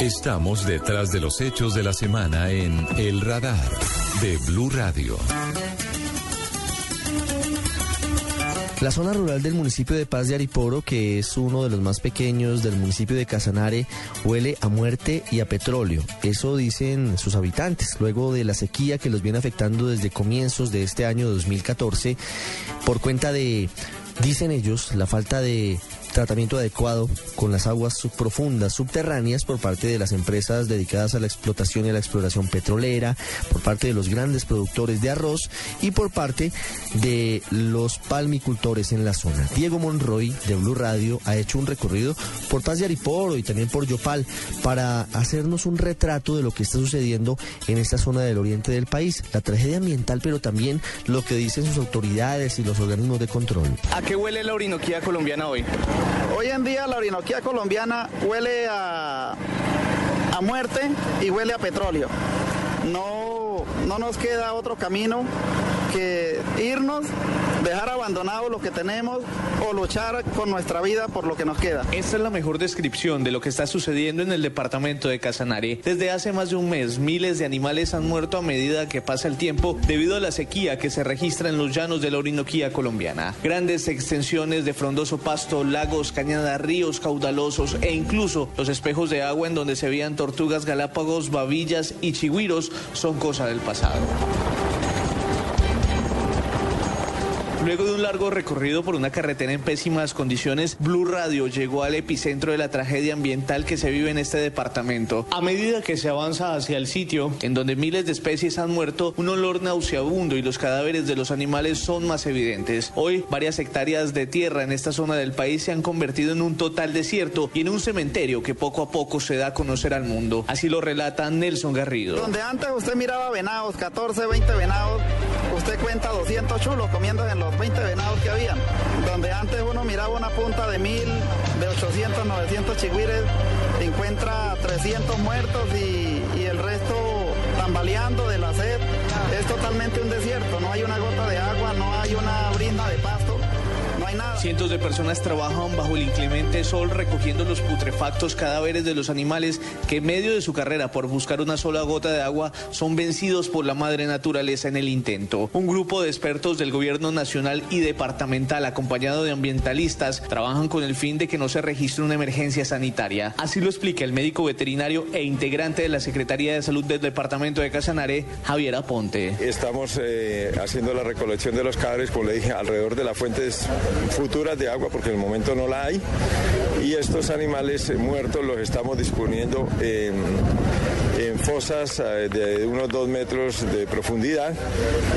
Estamos detrás de los hechos de la semana en El Radar de Blue Radio. La zona rural del municipio de Paz de Ariporo, que es uno de los más pequeños del municipio de Casanare, huele a muerte y a petróleo. Eso dicen sus habitantes, luego de la sequía que los viene afectando desde comienzos de este año 2014 por cuenta de, dicen ellos, la falta de tratamiento adecuado con las aguas subprofundas, subterráneas, por parte de las empresas dedicadas a la explotación y a la exploración petrolera, por parte de los grandes productores de arroz y por parte de los palmicultores en la zona. Diego Monroy de Blue Radio ha hecho un recorrido por Paz de Ariporo y también por Yopal para hacernos un retrato de lo que está sucediendo en esta zona del oriente del país, la tragedia ambiental, pero también lo que dicen sus autoridades y los organismos de control. ¿A qué huele la orinoquía colombiana hoy? Hoy en día la orinoquía colombiana huele a, a muerte y huele a petróleo. No, no nos queda otro camino que irnos, dejar abandonado lo que tenemos o luchar con nuestra vida por lo que nos queda. Esta es la mejor descripción de lo que está sucediendo en el departamento de Casanare. Desde hace más de un mes, miles de animales han muerto a medida que pasa el tiempo debido a la sequía que se registra en los llanos de la Orinoquía colombiana. Grandes extensiones de frondoso pasto, lagos, cañadas, ríos caudalosos e incluso los espejos de agua en donde se veían tortugas galápagos, babillas y chigüiros son cosa del pasado. Luego de un largo recorrido por una carretera en pésimas condiciones, Blue Radio llegó al epicentro de la tragedia ambiental que se vive en este departamento. A medida que se avanza hacia el sitio, en donde miles de especies han muerto, un olor nauseabundo y los cadáveres de los animales son más evidentes. Hoy, varias hectáreas de tierra en esta zona del país se han convertido en un total desierto y en un cementerio que poco a poco se da a conocer al mundo. Así lo relata Nelson Garrido. Donde antes usted miraba venados, 14, 20 venados, usted cuenta 200 chulos comiendo en los 20 venados que habían. Donde antes uno miraba una punta de 1000, de 800, 900 chigüires, encuentra 300 muertos y, y el resto tambaleando de la sed. Es totalmente un desierto, no hay una gota de agua, no Cientos de personas trabajan bajo el inclemente sol recogiendo los putrefactos cadáveres de los animales que en medio de su carrera por buscar una sola gota de agua son vencidos por la madre naturaleza en el intento. Un grupo de expertos del gobierno nacional y departamental acompañado de ambientalistas trabajan con el fin de que no se registre una emergencia sanitaria. Así lo explica el médico veterinario e integrante de la Secretaría de Salud del departamento de Casanare, Javier Aponte. Estamos eh, haciendo la recolección de los cadáveres, como le dije, alrededor de las fuentes de agua, porque en el momento no la hay. Y estos animales muertos los estamos disponiendo en, en fosas eh, de unos dos metros de profundidad.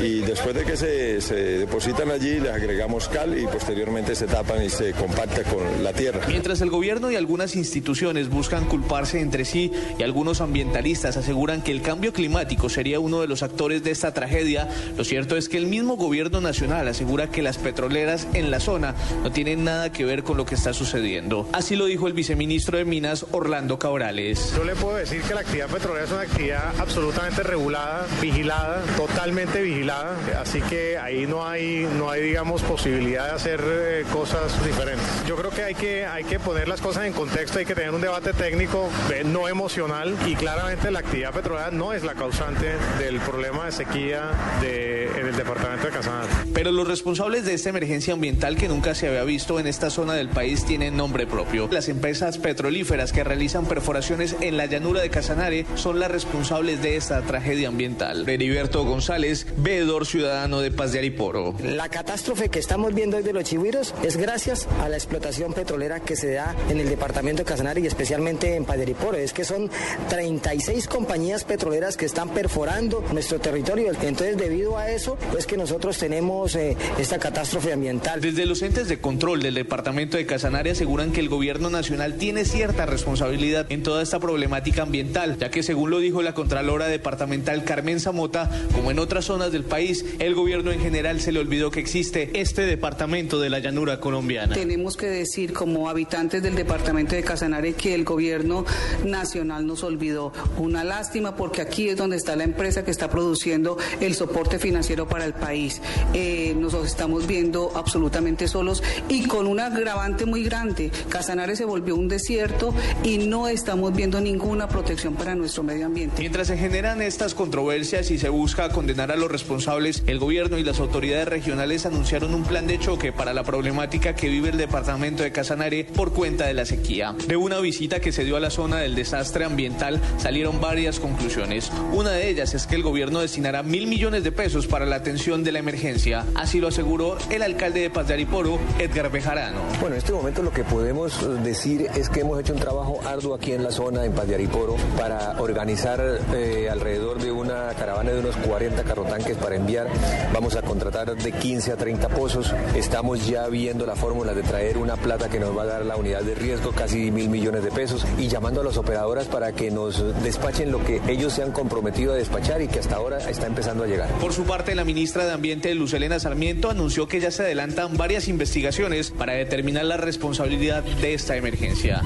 Y después de que se, se depositan allí, les agregamos cal y posteriormente se tapan y se compacta con la tierra. Mientras el gobierno y algunas instituciones buscan culparse entre sí y algunos ambientalistas aseguran que el cambio climático sería uno de los actores de esta tragedia, lo cierto es que el mismo gobierno nacional asegura que las petroleras en la zona no tienen nada que ver con lo que está sucediendo. Así lo dijo el viceministro de Minas, Orlando Cabrales. Yo le puedo decir que la actividad petrolera es una actividad absolutamente regulada, vigilada, totalmente vigilada, así que ahí no hay, no hay digamos, posibilidad de hacer eh, cosas diferentes. Yo creo que hay, que hay que poner las cosas en contexto, hay que tener un debate técnico, eh, no emocional, y claramente la actividad petrolera no es la causante del problema de sequía de, en el departamento de Casanare. Pero los responsables de esta emergencia ambiental que nunca se había visto en esta zona del país tienen nombre propio. Las empresas petrolíferas que realizan perforaciones en la llanura de Casanare son las responsables de esta tragedia ambiental. Heriberto González, veedor ciudadano de Paz de Ariporo. La catástrofe que estamos viendo hoy de los chihuiros es gracias a la explotación petrolera que se da en el departamento de Casanare y especialmente en Paz de Ariporo. Es que son 36 compañías petroleras que están perforando nuestro territorio. Entonces, debido a eso, es que nosotros tenemos eh, esta catástrofe ambiental. Desde los entes de control del departamento de Casanare aseguran que el gobierno nacional tiene cierta responsabilidad en toda esta problemática ambiental, ya que según lo dijo la Contralora Departamental Carmen Zamota, como en otras zonas del país, el gobierno en general se le olvidó que existe este departamento de la llanura colombiana. Tenemos que decir como habitantes del departamento de Casanare que el gobierno nacional nos olvidó. Una lástima porque aquí es donde está la empresa que está produciendo el soporte financiero para el país. Eh, nos estamos viendo absolutamente solos y con un agravante muy grande. Casanare se volvió un desierto y no estamos viendo ninguna protección para nuestro medio ambiente. Mientras se generan estas controversias y se busca condenar a los responsables, el gobierno y las autoridades regionales anunciaron un plan de choque para la problemática que vive el departamento de Casanare por cuenta de la sequía. De una visita que se dio a la zona del desastre ambiental salieron varias conclusiones. Una de ellas es que el gobierno destinará mil millones de pesos para la atención de la emergencia. Así lo aseguró el alcalde de Paz de Ariporo, Edgar Bejarano. Bueno, en este momento lo que podemos decir es que hemos hecho un trabajo arduo aquí en la zona, en Paz de Ariporo, para organizar eh, alrededor de una caravana de unos 40 carrotanques para enviar. Vamos a contratar de 15 a 30 pozos. Estamos ya viendo la fórmula de traer una plata que nos va a dar la unidad de riesgo, casi mil millones de pesos, y llamando a las operadoras para que nos despachen lo que ellos se han comprometido a despachar y que hasta ahora está empezando a llegar. Por su parte, la ministra de Ambiente, Luz Elena Sarmiento, anunció que ya se adelantan varias investigaciones para determinar la responsabilidad de esta emergencia.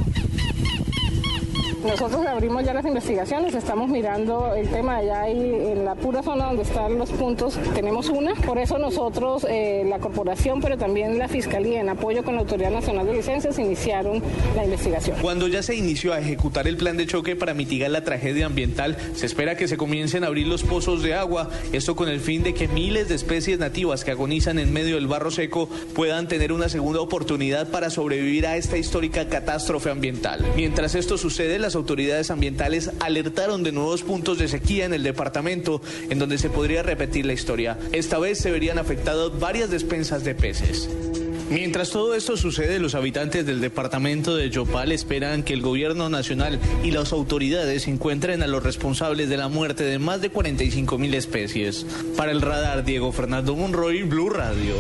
Nosotros abrimos ya las investigaciones, estamos mirando el tema allá ahí en la pura zona donde están los puntos, tenemos una, por eso nosotros, eh, la corporación, pero también la Fiscalía, en apoyo con la Autoridad Nacional de Licencias, iniciaron la investigación. Cuando ya se inició a ejecutar el plan de choque para mitigar la tragedia ambiental, se espera que se comiencen a abrir los pozos de agua, esto con el fin de que miles de especies nativas que agonizan en medio del barro seco puedan tener una segunda oportunidad para sobrevivir a esta histórica catástrofe ambiental. Mientras esto sucede, autoridades ambientales alertaron de nuevos puntos de sequía en el departamento en donde se podría repetir la historia. Esta vez se verían afectadas varias despensas de peces. Mientras todo esto sucede, los habitantes del departamento de Yopal esperan que el gobierno nacional y las autoridades encuentren a los responsables de la muerte de más de 45 mil especies. Para el radar, Diego Fernando Monroy, Blue Radio.